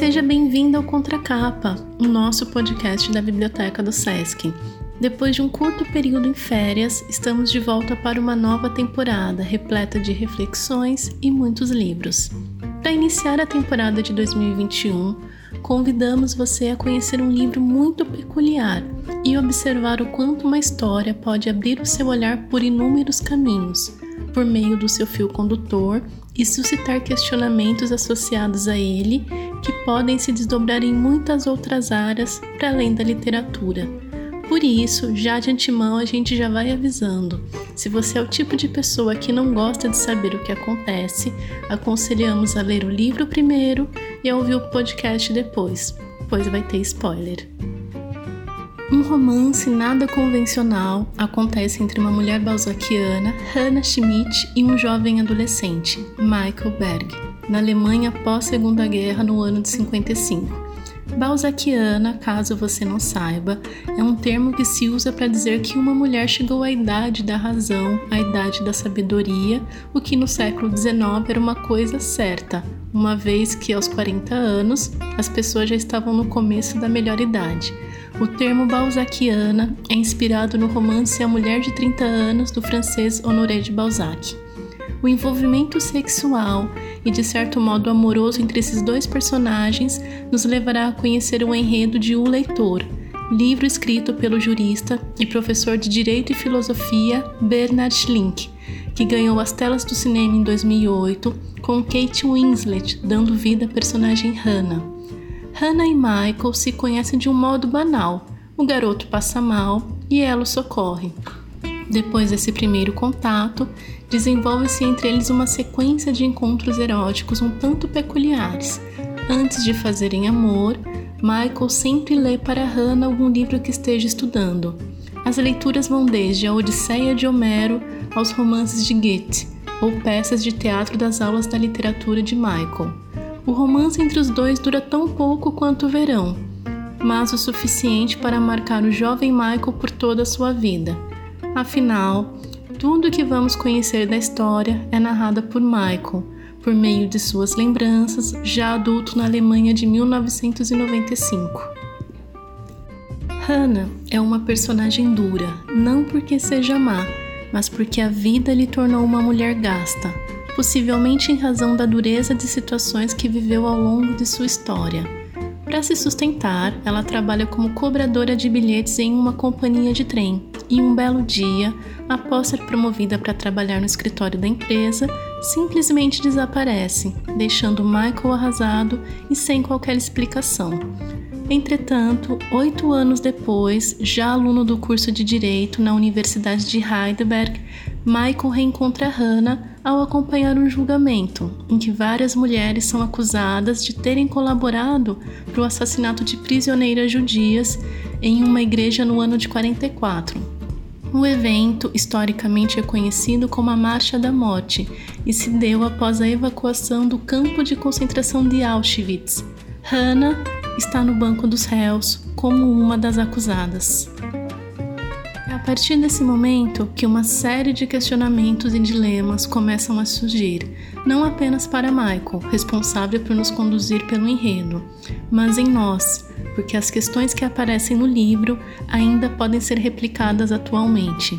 Seja bem-vindo ao Contracapa, o nosso podcast da Biblioteca do SESC. Depois de um curto período em férias, estamos de volta para uma nova temporada repleta de reflexões e muitos livros. Para iniciar a temporada de 2021, convidamos você a conhecer um livro muito peculiar e observar o quanto uma história pode abrir o seu olhar por inúmeros caminhos, por meio do seu fio condutor e suscitar questionamentos associados a ele que podem se desdobrar em muitas outras áreas para além da literatura. Por isso, já de antemão a gente já vai avisando. Se você é o tipo de pessoa que não gosta de saber o que acontece, aconselhamos a ler o livro primeiro e a ouvir o podcast depois, pois vai ter spoiler. Um romance nada convencional acontece entre uma mulher balzaquiana, Hannah Schmidt, e um jovem adolescente, Michael Berg, na Alemanha pós-Segunda Guerra no ano de 55. Balzaquiana, caso você não saiba, é um termo que se usa para dizer que uma mulher chegou à idade da razão, à idade da sabedoria, o que no século XIX era uma coisa certa, uma vez que aos 40 anos as pessoas já estavam no começo da melhor idade. O termo balzaquiana é inspirado no romance A Mulher de 30 Anos do francês Honoré de Balzac. O envolvimento sexual e de certo modo amoroso entre esses dois personagens nos levará a conhecer o enredo de O Leitor, livro escrito pelo jurista e professor de Direito e Filosofia Bernard Schlink, que ganhou as telas do cinema em 2008 com Kate Winslet dando vida à personagem Hannah. Hannah e Michael se conhecem de um modo banal. O garoto passa mal e ela o socorre. Depois desse primeiro contato, desenvolve-se entre eles uma sequência de encontros eróticos um tanto peculiares. Antes de fazerem amor, Michael sempre lê para Hannah algum livro que esteja estudando. As leituras vão desde a Odisseia de Homero aos romances de Goethe ou peças de teatro das aulas da literatura de Michael. O romance entre os dois dura tão pouco quanto o verão, mas o suficiente para marcar o jovem Michael por toda a sua vida. Afinal, tudo o que vamos conhecer da história é narrada por Michael, por meio de suas lembranças, já adulto na Alemanha de 1995. Hannah é uma personagem dura, não porque seja má, mas porque a vida lhe tornou uma mulher gasta, possivelmente em razão da dureza de situações que viveu ao longo de sua história. Para se sustentar, ela trabalha como cobradora de bilhetes em uma companhia de trem e um belo dia, após ser promovida para trabalhar no escritório da empresa, simplesmente desaparece, deixando Michael arrasado e sem qualquer explicação. Entretanto, oito anos depois, já aluno do curso de Direito na Universidade de Heidelberg, Michael reencontra Hannah ao acompanhar um julgamento em que várias mulheres são acusadas de terem colaborado para o assassinato de prisioneiras judias em uma igreja no ano de 44. O evento historicamente é conhecido como a Marcha da Morte e se deu após a evacuação do campo de concentração de Auschwitz. Hannah está no banco dos réus como uma das acusadas. Partir desse momento que uma série de questionamentos e dilemas começam a surgir, não apenas para Michael, responsável por nos conduzir pelo enredo, mas em nós, porque as questões que aparecem no livro ainda podem ser replicadas atualmente.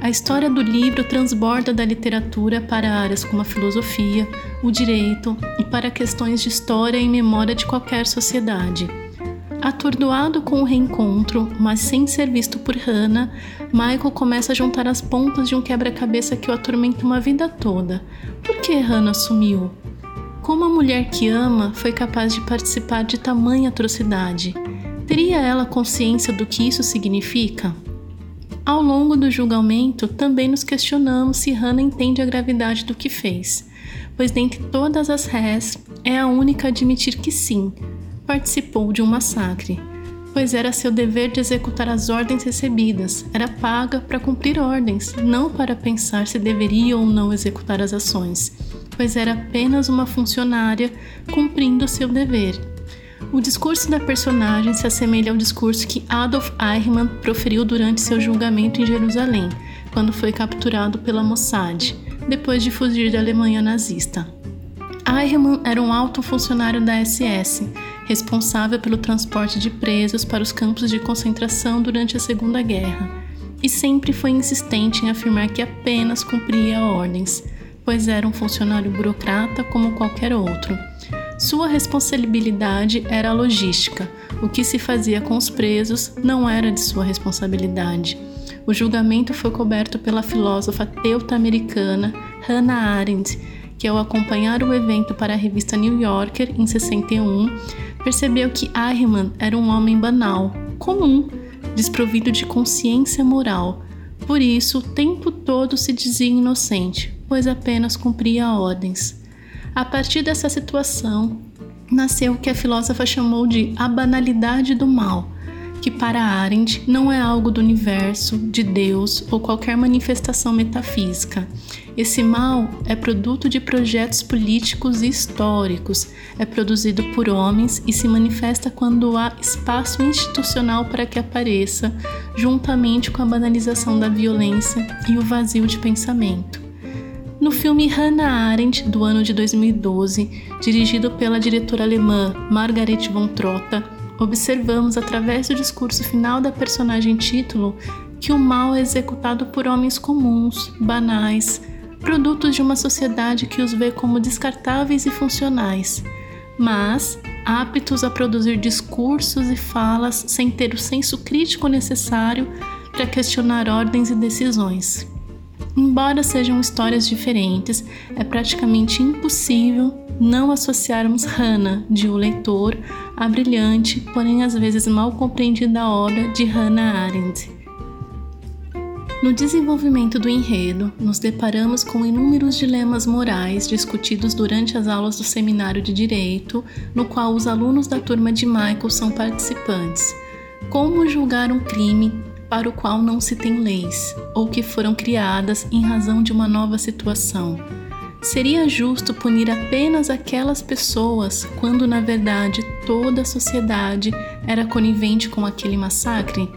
A história do livro transborda da literatura para áreas como a filosofia, o direito e para questões de história e memória de qualquer sociedade. Atordoado com o reencontro, mas sem ser visto por Hannah, Michael começa a juntar as pontas de um quebra-cabeça que o atormenta uma vida toda. Por que Hannah sumiu? Como a mulher que ama foi capaz de participar de tamanha atrocidade? Teria ela consciência do que isso significa? Ao longo do julgamento, também nos questionamos se Hannah entende a gravidade do que fez, pois dentre todas as réis, é a única a admitir que sim, participou de um massacre, pois era seu dever de executar as ordens recebidas, era paga para cumprir ordens, não para pensar se deveria ou não executar as ações, pois era apenas uma funcionária cumprindo seu dever. O discurso da personagem se assemelha ao discurso que Adolf Eichmann proferiu durante seu julgamento em Jerusalém, quando foi capturado pela Mossad, depois de fugir da Alemanha nazista. Eichmann era um alto funcionário da SS responsável pelo transporte de presos para os campos de concentração durante a Segunda Guerra, e sempre foi insistente em afirmar que apenas cumpria ordens, pois era um funcionário burocrata como qualquer outro. Sua responsabilidade era a logística. O que se fazia com os presos não era de sua responsabilidade. O julgamento foi coberto pela filósofa teuta-americana Hannah Arendt, que ao acompanhar o evento para a revista New Yorker em 61, percebeu que Ahriman era um homem banal, comum, desprovido de consciência moral. Por isso, o tempo todo se dizia inocente, pois apenas cumpria ordens. A partir dessa situação, nasceu o que a filósofa chamou de a banalidade do mal, que para Arendt não é algo do universo, de Deus ou qualquer manifestação metafísica. Esse mal é produto de projetos políticos e históricos, é produzido por homens e se manifesta quando há espaço institucional para que apareça, juntamente com a banalização da violência e o vazio de pensamento. No filme Hannah Arendt, do ano de 2012, dirigido pela diretora alemã Margaret von Trotta, observamos através do discurso final da personagem título que o mal é executado por homens comuns, banais, produtos de uma sociedade que os vê como descartáveis e funcionais, mas aptos a produzir discursos e falas sem ter o senso crítico necessário para questionar ordens e decisões. Embora sejam histórias diferentes, é praticamente impossível não associarmos Hannah, de O Leitor, à brilhante, porém às vezes mal compreendida obra de Hannah Arendt. No desenvolvimento do enredo, nos deparamos com inúmeros dilemas morais discutidos durante as aulas do seminário de Direito, no qual os alunos da turma de Michael são participantes. Como julgar um crime para o qual não se tem leis, ou que foram criadas em razão de uma nova situação. Seria justo punir apenas aquelas pessoas quando, na verdade, toda a sociedade era conivente com aquele massacre?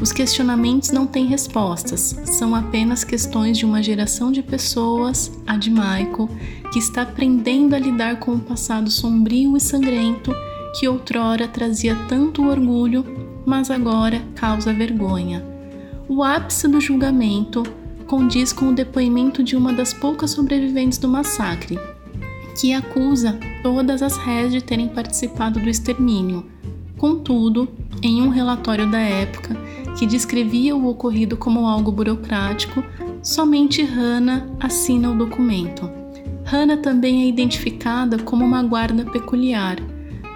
Os questionamentos não têm respostas, são apenas questões de uma geração de pessoas, a de Michael, que está aprendendo a lidar com o passado sombrio e sangrento que outrora trazia tanto orgulho mas agora causa vergonha. O ápice do julgamento condiz com o depoimento de uma das poucas sobreviventes do massacre, que acusa todas as réis de terem participado do extermínio. Contudo, em um relatório da época que descrevia o ocorrido como algo burocrático, somente Hannah assina o documento. Hannah também é identificada como uma guarda peculiar,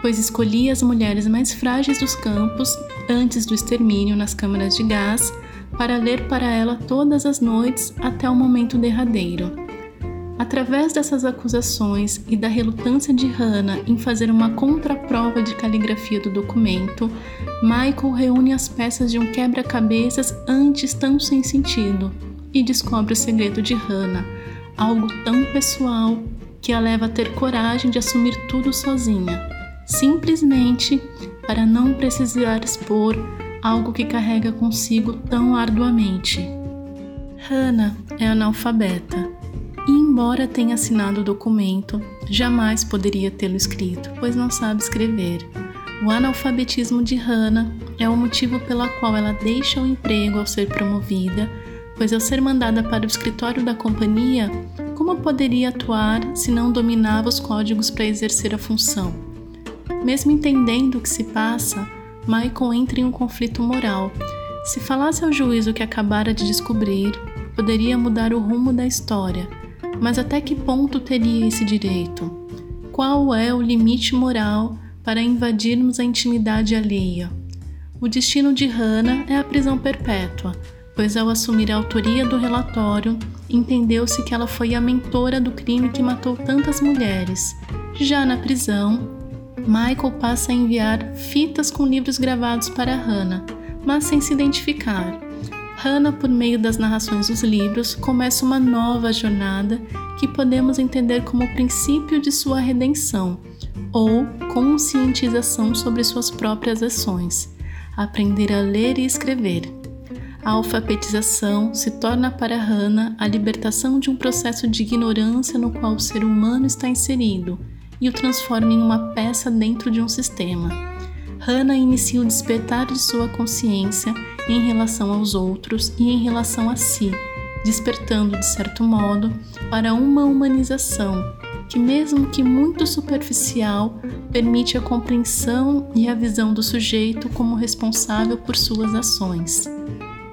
pois escolhia as mulheres mais frágeis dos campos antes do extermínio nas câmaras de gás para ler para ela todas as noites até o momento derradeiro. Através dessas acusações e da relutância de Hannah em fazer uma contraprova de caligrafia do documento, Michael reúne as peças de um quebra-cabeças antes tão sem sentido e descobre o segredo de Hannah, algo tão pessoal que a leva a ter coragem de assumir tudo sozinha simplesmente para não precisar expor algo que carrega consigo tão arduamente. Hannah é analfabeta e, embora tenha assinado o documento, jamais poderia tê-lo escrito, pois não sabe escrever. O analfabetismo de Hannah é o motivo pela qual ela deixa o emprego ao ser promovida, pois ao ser mandada para o escritório da companhia, como poderia atuar se não dominava os códigos para exercer a função? Mesmo entendendo o que se passa, Michael entra em um conflito moral. Se falasse ao juiz o que acabara de descobrir, poderia mudar o rumo da história. Mas até que ponto teria esse direito? Qual é o limite moral para invadirmos a intimidade alheia? O destino de Hannah é a prisão perpétua, pois ao assumir a autoria do relatório, entendeu-se que ela foi a mentora do crime que matou tantas mulheres. Já na prisão, Michael passa a enviar fitas com livros gravados para Hannah, mas sem se identificar. Hannah, por meio das narrações dos livros, começa uma nova jornada que podemos entender como o princípio de sua redenção ou conscientização sobre suas próprias ações, aprender a ler e escrever. A alfabetização se torna para Hannah a libertação de um processo de ignorância no qual o ser humano está inserido e o transforma em uma peça dentro de um sistema. Hannah inicia o despertar de sua consciência em relação aos outros e em relação a si, despertando, de certo modo, para uma humanização que, mesmo que muito superficial, permite a compreensão e a visão do sujeito como responsável por suas ações.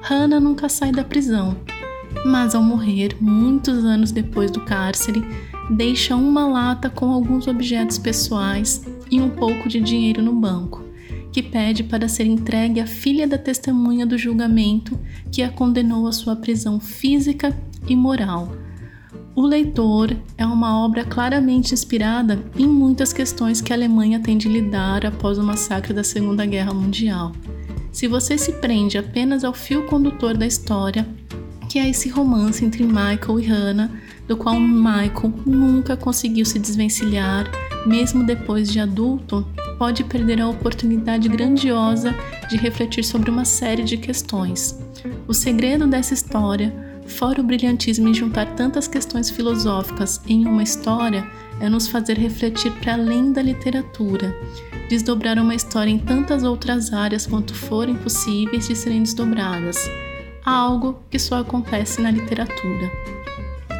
Hannah nunca sai da prisão, mas ao morrer, muitos anos depois do cárcere, deixa uma lata com alguns objetos pessoais e um pouco de dinheiro no banco, que pede para ser entregue à filha da testemunha do julgamento que a condenou à sua prisão física e moral. O Leitor é uma obra claramente inspirada em muitas questões que a Alemanha tem de lidar após o massacre da Segunda Guerra Mundial. Se você se prende apenas ao fio condutor da história, que é esse romance entre Michael e Hannah, do qual Michael nunca conseguiu se desvencilhar, mesmo depois de adulto, pode perder a oportunidade grandiosa de refletir sobre uma série de questões. O segredo dessa história Fora o brilhantismo em juntar tantas questões filosóficas em uma história, é nos fazer refletir para além da literatura, desdobrar uma história em tantas outras áreas quanto forem possíveis de serem desdobradas, algo que só acontece na literatura.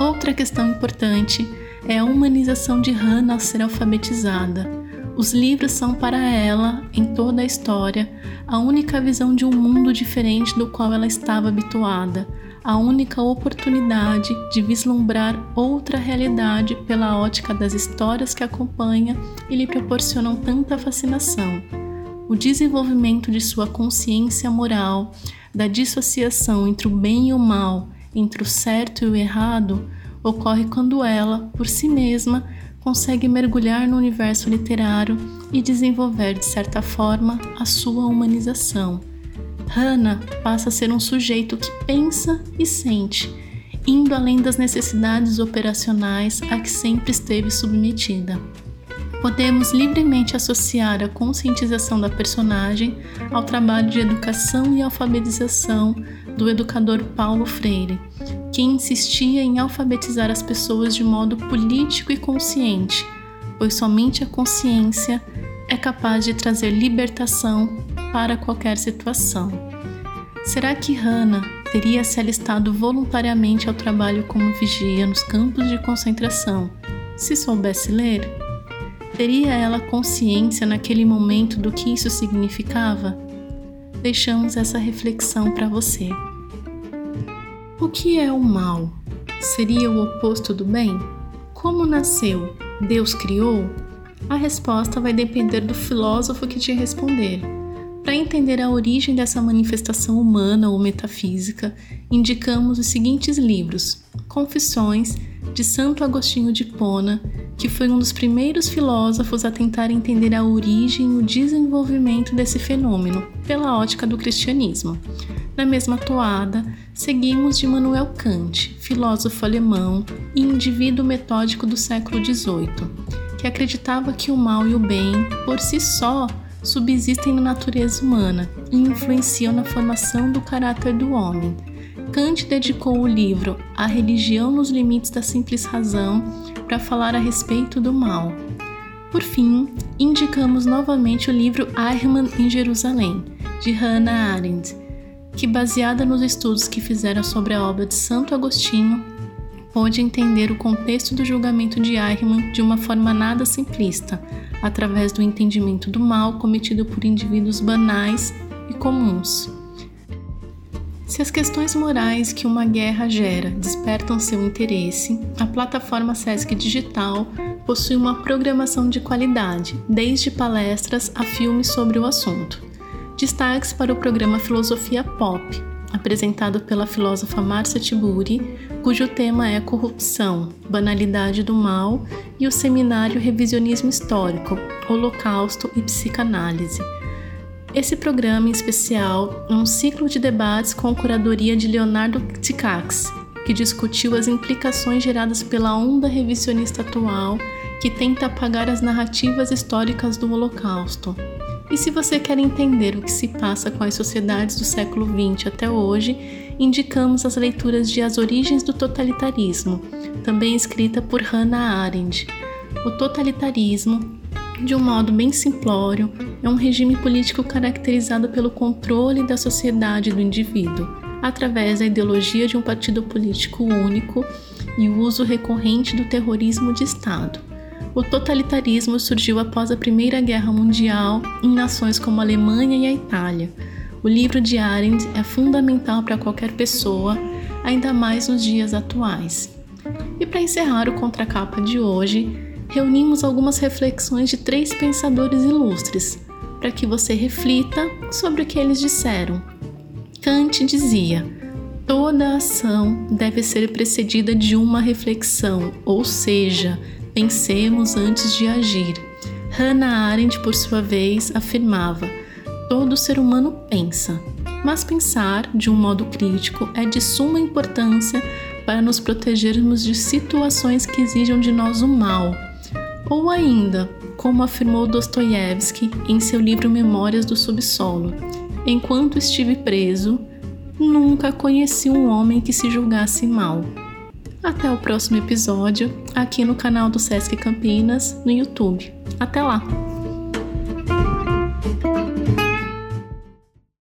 Outra questão importante é a humanização de Hannah ao ser alfabetizada. Os livros são para ela, em toda a história, a única visão de um mundo diferente do qual ela estava habituada, a única oportunidade de vislumbrar outra realidade pela ótica das histórias que acompanha e lhe proporcionam tanta fascinação. O desenvolvimento de sua consciência moral, da dissociação entre o bem e o mal, entre o certo e o errado, ocorre quando ela, por si mesma, consegue mergulhar no universo literário e desenvolver, de certa forma, a sua humanização Hannah passa a ser um sujeito que pensa e sente, indo além das necessidades operacionais a que sempre esteve submetida. Podemos livremente associar a conscientização da personagem ao trabalho de educação e alfabetização do educador Paulo Freire, que insistia em alfabetizar as pessoas de modo político e consciente, pois somente a consciência é capaz de trazer libertação para qualquer situação. Será que Hannah teria se alistado voluntariamente ao trabalho como vigia nos campos de concentração se soubesse ler? Teria ela consciência naquele momento do que isso significava? Deixamos essa reflexão para você. O que é o mal? Seria o oposto do bem? Como nasceu? Deus criou? A resposta vai depender do filósofo que te responder. Para entender a origem dessa manifestação humana ou metafísica, indicamos os seguintes livros: Confissões, de Santo Agostinho de Pona, que foi um dos primeiros filósofos a tentar entender a origem e o desenvolvimento desse fenômeno pela ótica do cristianismo. Na mesma toada, seguimos de Manuel Kant, filósofo alemão e indivíduo metódico do século XVIII, que acreditava que o mal e o bem, por si só, subsistem na natureza humana e influenciam na formação do caráter do homem. Kant dedicou o livro A Religião nos Limites da Simples Razão para falar a respeito do mal. Por fim, indicamos novamente o livro Eichmann em Jerusalém, de Hannah Arendt, que, baseada nos estudos que fizeram sobre a obra de Santo Agostinho, pôde entender o contexto do julgamento de Eichmann de uma forma nada simplista, através do entendimento do mal cometido por indivíduos banais e comuns. Se as questões morais que uma guerra gera despertam seu interesse, a plataforma Sesc Digital possui uma programação de qualidade, desde palestras a filmes sobre o assunto. Destaques para o programa Filosofia Pop, apresentado pela filósofa Marcia Tiburi, cujo tema é corrupção, banalidade do mal, e o seminário Revisionismo Histórico, Holocausto e Psicanálise. Esse programa em especial é um ciclo de debates com a curadoria de Leonardo Ticax, que discutiu as implicações geradas pela onda revisionista atual que tenta apagar as narrativas históricas do Holocausto. E se você quer entender o que se passa com as sociedades do século XX até hoje, indicamos as leituras de As Origens do Totalitarismo, também escrita por Hannah Arendt. O totalitarismo, de um modo bem simplório, é um regime político caracterizado pelo controle da sociedade do indivíduo, através da ideologia de um partido político único e o uso recorrente do terrorismo de Estado. O totalitarismo surgiu após a Primeira Guerra Mundial em nações como a Alemanha e a Itália. O livro de Arendt é fundamental para qualquer pessoa, ainda mais nos dias atuais. E para encerrar o contracapa de hoje, reunimos algumas reflexões de três pensadores ilustres, para que você reflita sobre o que eles disseram. Kant dizia: toda ação deve ser precedida de uma reflexão, ou seja, pensemos antes de agir. Hannah Arendt, por sua vez, afirmava: todo ser humano pensa, mas pensar de um modo crítico é de suma importância para nos protegermos de situações que exijam de nós o mal ou ainda, como afirmou Dostoiévski em seu livro Memórias do Subsolo, enquanto estive preso, nunca conheci um homem que se julgasse mal. Até o próximo episódio, aqui no canal do Sesc Campinas, no YouTube. Até lá!